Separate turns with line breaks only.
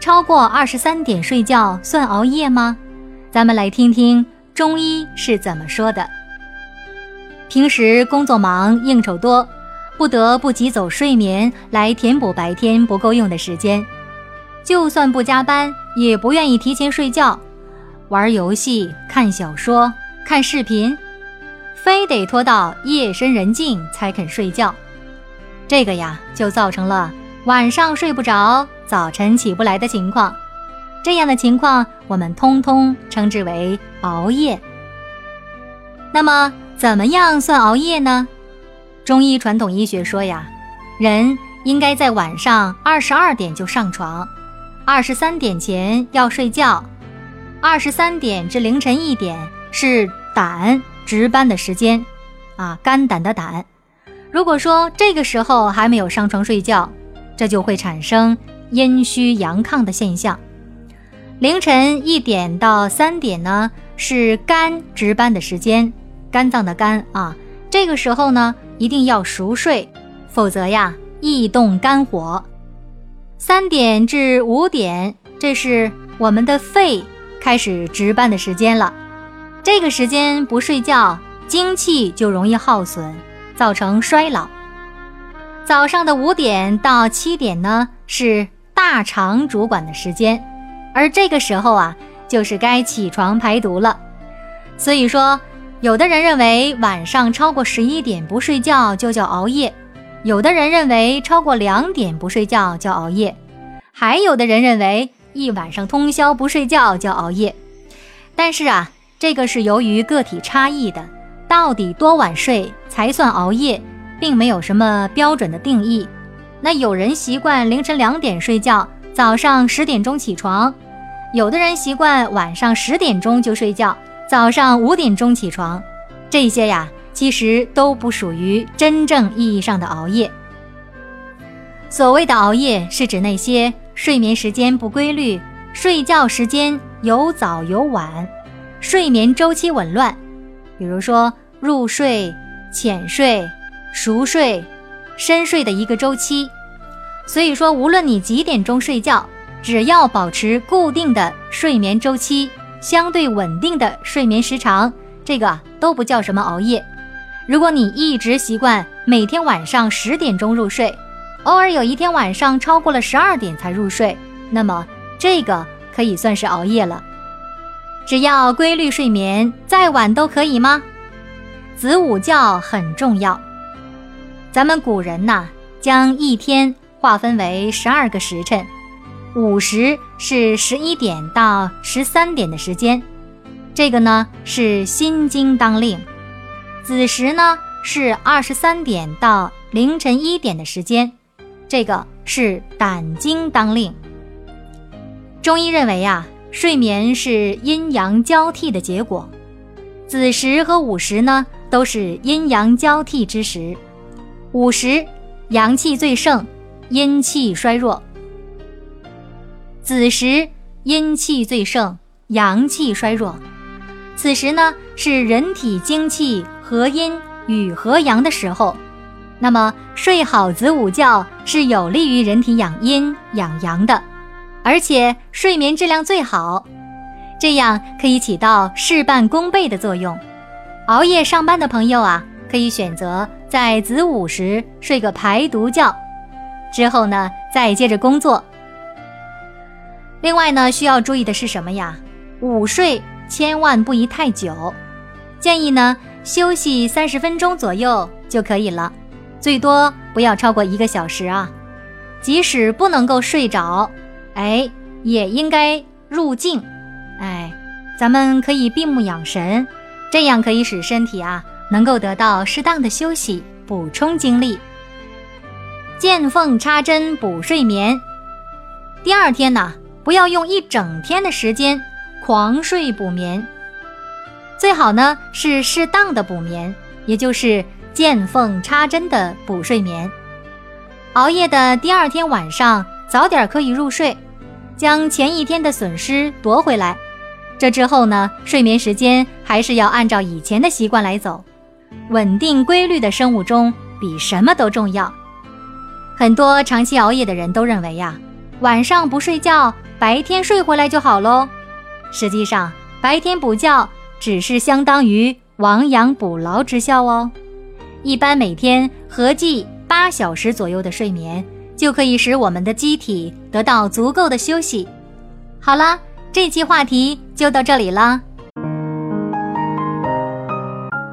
超过二十三点睡觉算熬夜吗？咱们来听听中医是怎么说的。平时工作忙，应酬多，不得不挤走睡眠来填补白天不够用的时间。就算不加班，也不愿意提前睡觉，玩游戏、看小说、看视频，非得拖到夜深人静才肯睡觉。这个呀，就造成了。晚上睡不着，早晨起不来的情况，这样的情况我们通通称之为熬夜。那么，怎么样算熬夜呢？中医传统医学说呀，人应该在晚上二十二点就上床，二十三点前要睡觉，二十三点至凌晨一点是胆值班的时间，啊，肝胆的胆。如果说这个时候还没有上床睡觉，这就会产生阴虚阳亢的现象。凌晨一点到三点呢，是肝值班的时间，肝脏的肝啊。这个时候呢，一定要熟睡，否则呀，易动肝火。三点至五点，这是我们的肺开始值班的时间了。这个时间不睡觉，精气就容易耗损，造成衰老。早上的五点到七点呢，是大肠主管的时间，而这个时候啊，就是该起床排毒了。所以说，有的人认为晚上超过十一点不睡觉就叫熬夜，有的人认为超过两点不睡觉叫熬夜，还有的人认为一晚上通宵不睡觉叫熬夜。但是啊，这个是由于个体差异的，到底多晚睡才算熬夜？并没有什么标准的定义。那有人习惯凌晨两点睡觉，早上十点钟起床；有的人习惯晚上十点钟就睡觉，早上五点钟起床。这些呀，其实都不属于真正意义上的熬夜。所谓的熬夜，是指那些睡眠时间不规律、睡觉时间有早有晚、睡眠周期紊乱，比如说入睡、浅睡。熟睡、深睡的一个周期，所以说，无论你几点钟睡觉，只要保持固定的睡眠周期，相对稳定的睡眠时长，这个都不叫什么熬夜。如果你一直习惯每天晚上十点钟入睡，偶尔有一天晚上超过了十二点才入睡，那么这个可以算是熬夜了。只要规律睡眠，再晚都可以吗？子午觉很重要。咱们古人呐，将一天划分为十二个时辰，午时是十一点到十三点的时间，这个呢是心经当令；子时呢是二十三点到凌晨一点的时间，这个是胆经当令。中医认为啊，睡眠是阴阳交替的结果，子时和午时呢都是阴阳交替之时。午时，阳气最盛，阴气衰弱；子时，阴气最盛，阳气衰弱。此时呢，是人体精气合阴与合阳的时候。那么，睡好子午觉是有利于人体养阴养阳的，而且睡眠质量最好，这样可以起到事半功倍的作用。熬夜上班的朋友啊。可以选择在子午时睡个排毒觉，之后呢再接着工作。另外呢需要注意的是什么呀？午睡千万不宜太久，建议呢休息三十分钟左右就可以了，最多不要超过一个小时啊。即使不能够睡着，哎，也应该入静，哎，咱们可以闭目养神，这样可以使身体啊。能够得到适当的休息，补充精力。见缝插针补睡眠。第二天呢，不要用一整天的时间狂睡补眠。最好呢是适当的补眠，也就是见缝插针的补睡眠。熬夜的第二天晚上早点可以入睡，将前一天的损失夺回来。这之后呢，睡眠时间还是要按照以前的习惯来走。稳定规律的生物钟比什么都重要。很多长期熬夜的人都认为呀，晚上不睡觉，白天睡回来就好喽。实际上，白天补觉只是相当于亡羊补牢之效哦。一般每天合计。八小时左右的睡眠就可以使我们的机体得到足够的休息。好了，这期话题就到这里了。